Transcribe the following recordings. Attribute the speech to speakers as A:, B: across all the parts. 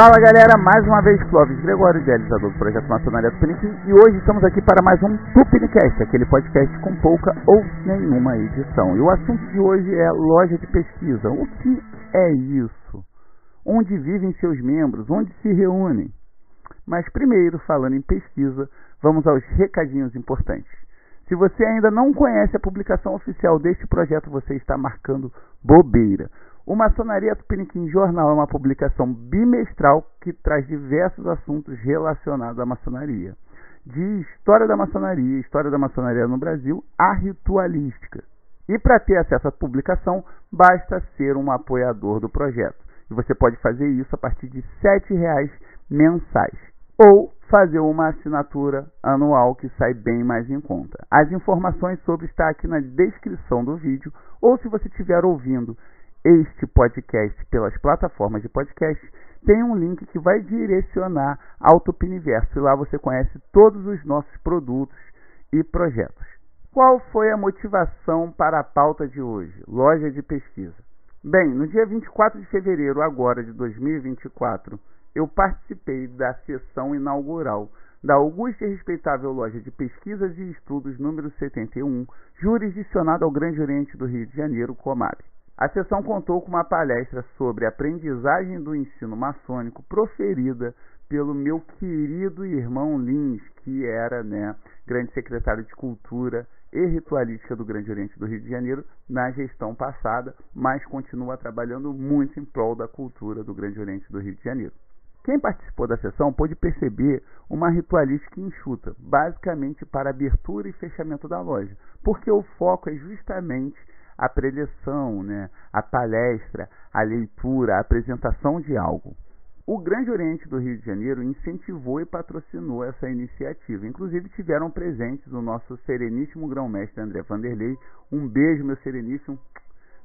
A: Fala galera, mais uma vez Clóvis Gregório, idealizador do projeto Maçonaria Tupiniquim e hoje estamos aqui para mais um Tupinicast, aquele podcast com pouca ou nenhuma edição. E o assunto de hoje é loja de pesquisa. O que é isso? Onde vivem seus membros? Onde se reúnem? Mas primeiro, falando em pesquisa, vamos aos recadinhos importantes. Se você ainda não conhece a publicação oficial deste projeto, você está marcando bobeira. O Maçonaria Tupiniquim Jornal é uma publicação bimestral que traz diversos assuntos relacionados à maçonaria. De história da maçonaria, história da maçonaria no Brasil, a ritualística. E para ter acesso à publicação, basta ser um apoiador do projeto. E você pode fazer isso a partir de R$ reais mensais. Ou fazer uma assinatura anual que sai bem mais em conta. As informações sobre está aqui na descrição do vídeo, ou se você estiver ouvindo este podcast pelas plataformas de podcast, tem um link que vai direcionar ao Tupiniverso e lá você conhece todos os nossos produtos e projetos. Qual foi a motivação para a pauta de hoje? Loja de pesquisa. Bem, no dia 24 de fevereiro agora de 2024, eu participei da sessão inaugural da augusta e respeitável Loja de Pesquisas e Estudos número 71, jurisdicionada ao Grande Oriente do Rio de Janeiro, Comab. A sessão contou com uma palestra sobre aprendizagem do ensino maçônico proferida pelo meu querido irmão Lins, que era né, grande secretário de Cultura e Ritualística do Grande Oriente do Rio de Janeiro na gestão passada, mas continua trabalhando muito em prol da cultura do Grande Oriente do Rio de Janeiro. Quem participou da sessão pôde perceber uma ritualística enxuta, basicamente para abertura e fechamento da loja, porque o foco é justamente a preleção, né, a palestra, a leitura, a apresentação de algo. O Grande Oriente do Rio de Janeiro incentivou e patrocinou essa iniciativa. Inclusive tiveram presentes o nosso sereníssimo grão-mestre André Vanderlei. Um beijo, meu sereníssimo.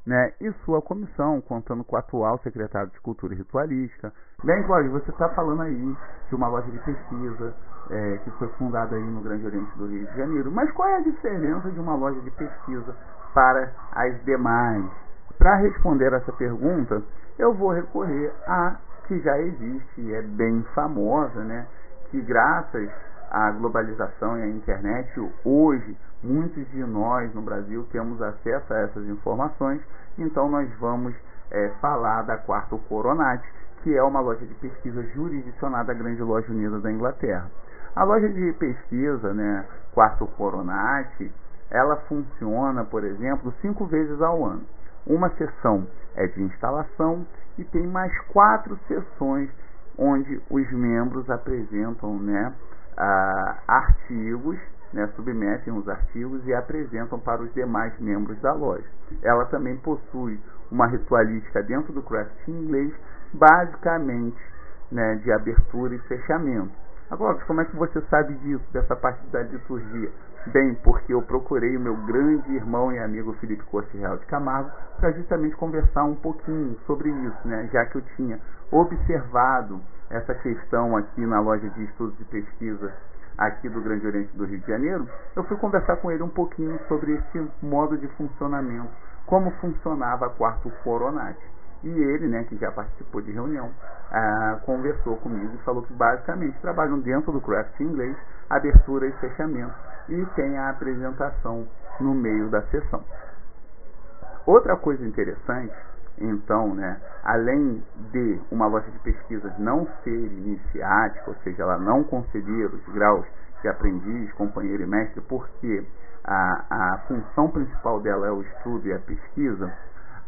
A: Né, e sua comissão, contando com o atual secretário de Cultura e Ritualística. Bem, Cláudio, você está falando aí de uma loja de pesquisa é, que foi fundada aí no Grande Oriente do Rio de Janeiro. Mas qual é a diferença de uma loja de pesquisa para as demais? Para responder essa pergunta, eu vou recorrer a que já existe e é bem famosa, né? Que graças à globalização e à internet, hoje muitos de nós no Brasil temos acesso a essas informações, então nós vamos é, falar da Quarto Coronati, que é uma loja de pesquisa jurisdicionada à Grande Loja Unida da Inglaterra. A loja de pesquisa, né, Quarto Coronati, ela funciona, por exemplo, cinco vezes ao ano. Uma sessão é de instalação e tem mais quatro sessões onde os membros apresentam né, artigos, né, submetem os artigos e apresentam para os demais membros da loja. Ela também possui uma ritualística dentro do craft inglês, basicamente né, de abertura e fechamento. Agora, como é que você sabe disso, dessa parte da liturgia? Bem, porque eu procurei o meu grande irmão e amigo Felipe Corte Real de Camargo para justamente conversar um pouquinho sobre isso, né? já que eu tinha observado essa questão aqui na loja de estudos e pesquisa aqui do Grande Oriente do Rio de Janeiro, eu fui conversar com ele um pouquinho sobre esse modo de funcionamento, como funcionava a quarto coronate. E ele, né, que já participou de reunião, ah, conversou comigo e falou que basicamente trabalham dentro do craft inglês, abertura e fechamento, e tem a apresentação no meio da sessão. Outra coisa interessante, então, né, além de uma loja de pesquisas não ser iniciática, ou seja, ela não conceder os graus de aprendiz, companheiro e mestre, porque a, a função principal dela é o estudo e a pesquisa,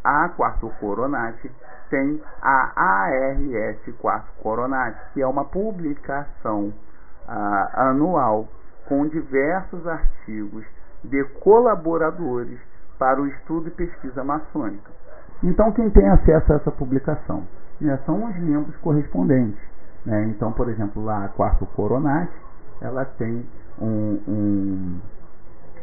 A: a Quarto Coronati tem a ARS Quarto Coronati, que é uma publicação ah, anual com diversos artigos de colaboradores para o estudo e pesquisa maçônica. Então, quem tem acesso a essa publicação né, são os membros correspondentes. Né? Então, por exemplo, lá a Quarto Coronati, ela tem um, um,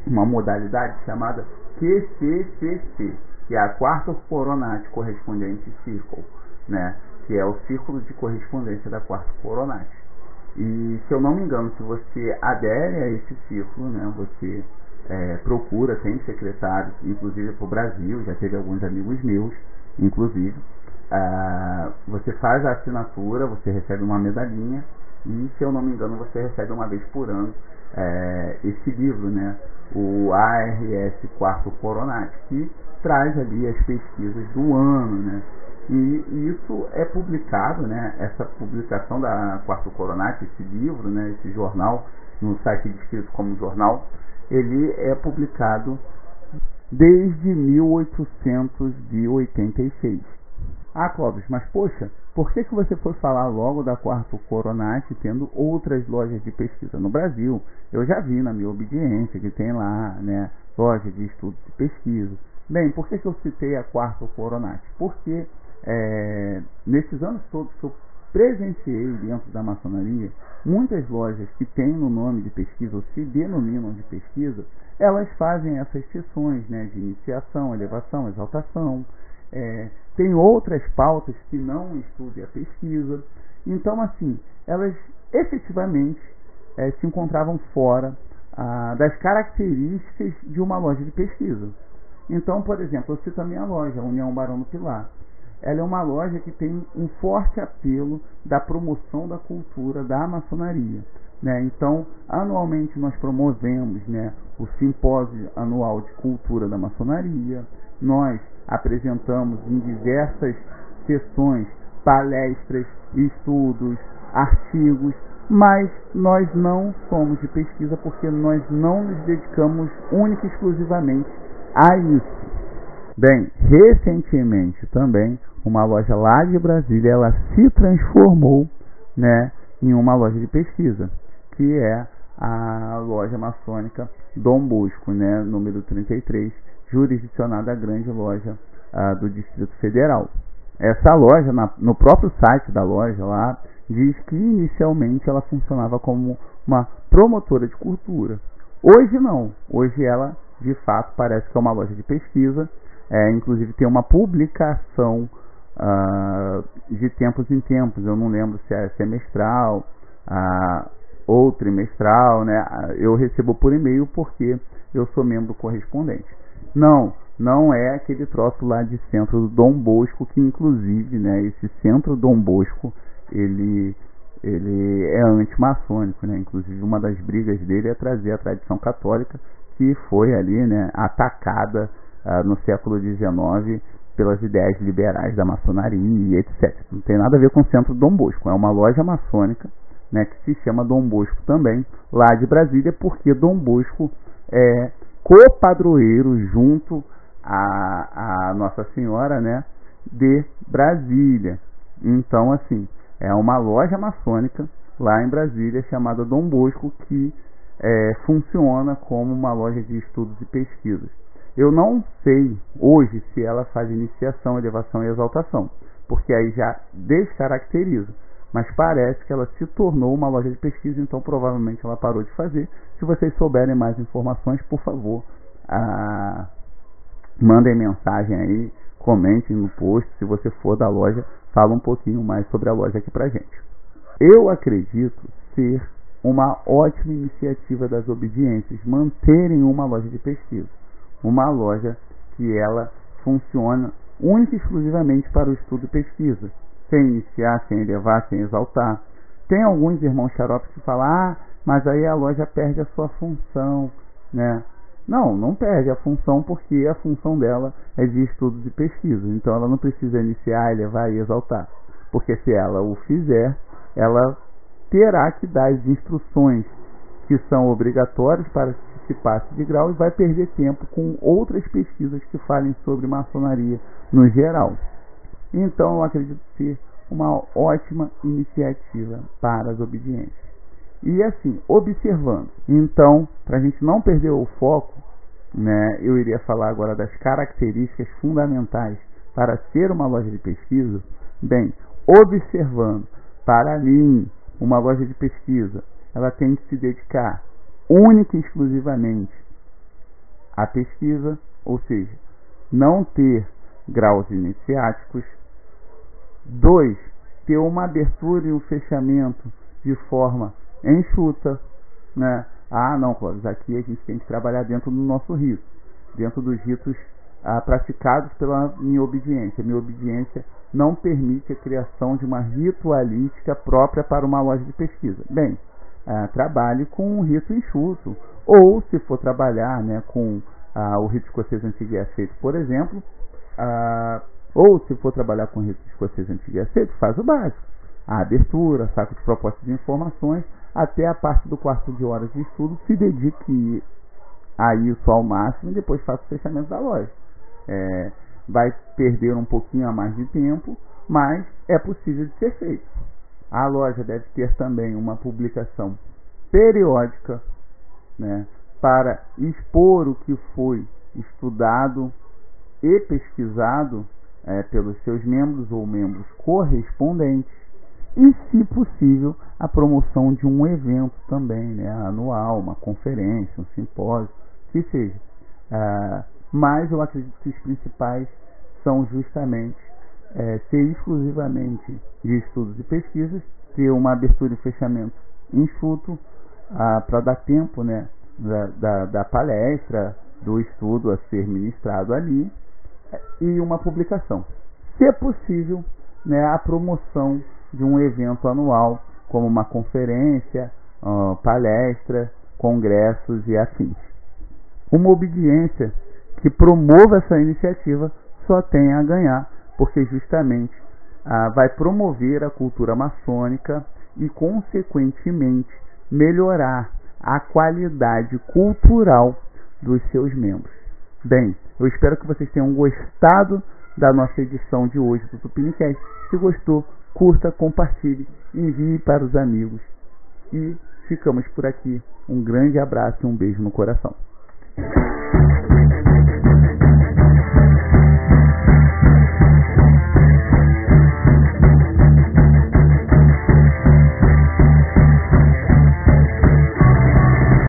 A: uma modalidade chamada QCCC, que é a quarta Coronati correspondente Círculo, né? que é o círculo de correspondência da quarta Coronati. E se eu não me engano, se você adere a esse círculo, né, você é, procura, tem secretários, inclusive para o Brasil, já teve alguns amigos meus, inclusive, ah, você faz a assinatura, você recebe uma medalhinha e, se eu não me engano, você recebe uma vez por ano é, esse livro, né? o ARS Quarto Coronat, que traz ali as pesquisas do ano, né? E isso é publicado, né? Essa publicação da Quarto Coronat, esse livro, né? Esse jornal, no site descrito como jornal, ele é publicado desde 1886. Ah, Clóvis, mas poxa, por que, que você foi falar logo da Quarto Coronat tendo outras lojas de pesquisa no Brasil? Eu já vi na minha obediência que tem lá, né, loja de estudo de pesquisa. Bem, por que, que eu citei a Quarto Coronat? Porque é, nesses anos todos que eu presenciei dentro da maçonaria, muitas lojas que têm no nome de pesquisa ou se denominam de pesquisa, elas fazem essas sessões né, de iniciação, elevação, exaltação, é, tem outras pautas que não estudem a pesquisa. Então, assim, elas efetivamente é, se encontravam fora ah, das características de uma loja de pesquisa. Então, por exemplo, eu cito a minha loja, a União Barão do Pilar. Ela é uma loja que tem um forte apelo da promoção da cultura da maçonaria. Né? Então, anualmente nós promovemos né, o simpósio anual de cultura da maçonaria, nós apresentamos em diversas sessões palestras, estudos, artigos, mas nós não somos de pesquisa porque nós não nos dedicamos única e exclusivamente a isso. Bem, recentemente também uma loja lá de Brasília ela se transformou, né, em uma loja de pesquisa, que é a loja maçônica Dom Bosco, né, número 33, jurisdicionada à grande loja uh, do Distrito Federal. Essa loja, na, no próprio site da loja lá, diz que inicialmente ela funcionava como uma promotora de cultura. Hoje não. Hoje ela, de fato, parece que é uma loja de pesquisa. É, inclusive tem uma publicação uh, de tempos em tempos. Eu não lembro se é semestral uh, ou trimestral. Né? Eu recebo por e-mail porque eu sou membro correspondente. Não, não é aquele troço lá de centro do Dom Bosco, que inclusive, né, esse centro Dom Bosco, ele ele é antimaçônico, né? Inclusive uma das brigas dele é trazer a tradição católica que foi ali, né, atacada uh, no século XIX pelas ideias liberais da maçonaria e etc. Não tem nada a ver com o centro Dom Bosco, é uma loja maçônica, né, que se chama Dom Bosco também, lá de Brasília, porque Dom Bosco é copadroeiro junto a Nossa Senhora, né, de Brasília. Então, assim, é uma loja maçônica lá em Brasília chamada Dom Bosco que é, funciona como uma loja de estudos e pesquisas. Eu não sei hoje se ela faz iniciação, elevação e exaltação, porque aí já descaracteriza mas parece que ela se tornou uma loja de pesquisa, então provavelmente ela parou de fazer. Se vocês souberem mais informações, por favor, ah, mandem mensagem aí, comentem no post. Se você for da loja, fala um pouquinho mais sobre a loja aqui pra gente. Eu acredito ser uma ótima iniciativa das obediências manterem uma loja de pesquisa, uma loja que ela funciona única e exclusivamente para o estudo e pesquisa sem iniciar, sem elevar, sem exaltar. Tem alguns irmãos xaropes que falam, ah, mas aí a loja perde a sua função, né? Não, não perde a função porque a função dela é de estudos e pesquisa. Então ela não precisa iniciar, elevar e exaltar. Porque se ela o fizer, ela terá que dar as instruções que são obrigatórias para que se passe de grau e vai perder tempo com outras pesquisas que falem sobre maçonaria no geral. Então, eu acredito ser uma ótima iniciativa para as obediências. E assim, observando. Então, para a gente não perder o foco, né, eu iria falar agora das características fundamentais para ser uma loja de pesquisa. Bem, observando, para mim, uma loja de pesquisa, ela tem que se dedicar única e exclusivamente à pesquisa, ou seja, não ter graus iniciáticos, 2. Ter uma abertura e um fechamento de forma enxuta. Né? Ah, não, Clóvis, aqui a gente tem que trabalhar dentro do nosso rito, dentro dos ritos ah, praticados pela minha obediência. Minha obediência não permite a criação de uma ritualística própria para uma loja de pesquisa. Bem, ah, trabalhe com um rito enxuto. Ou, se for trabalhar né, com ah, o rito escocês antigo e aceito, por exemplo, ah, ou se for trabalhar com o rito escocês antigo e aceito, faz o básico. A abertura, saco de propostas de informações, até a parte do quarto de horas de estudo, se dedique a isso ao máximo e depois faça o fechamento da loja é, vai perder um pouquinho a mais de tempo, mas é possível de ser feito. A loja deve ter também uma publicação periódica né, para expor o que foi estudado e pesquisado é, pelos seus membros ou membros correspondentes e, se possível, a promoção de um evento também, né, anual, uma conferência, um simpósio, que seja. Ah, mas eu acredito que os principais são justamente é, ser exclusivamente de estudos e pesquisas, ter uma abertura e fechamento enxuto ah, para dar tempo né, da, da, da, palestra, do estudo a ser ministrado ali e uma publicação. Se é possível, né, a promoção de um evento anual, como uma conferência, uh, palestra, congressos e afins. Uma obediência que promova essa iniciativa só tem a ganhar, porque justamente ah, vai promover a cultura maçônica e, consequentemente, melhorar a qualidade cultural dos seus membros. Bem, eu espero que vocês tenham gostado da nossa edição de hoje do Tupinicast. Se gostou, curta, compartilhe, envie para os amigos. E ficamos por aqui. Um grande abraço e um beijo no coração.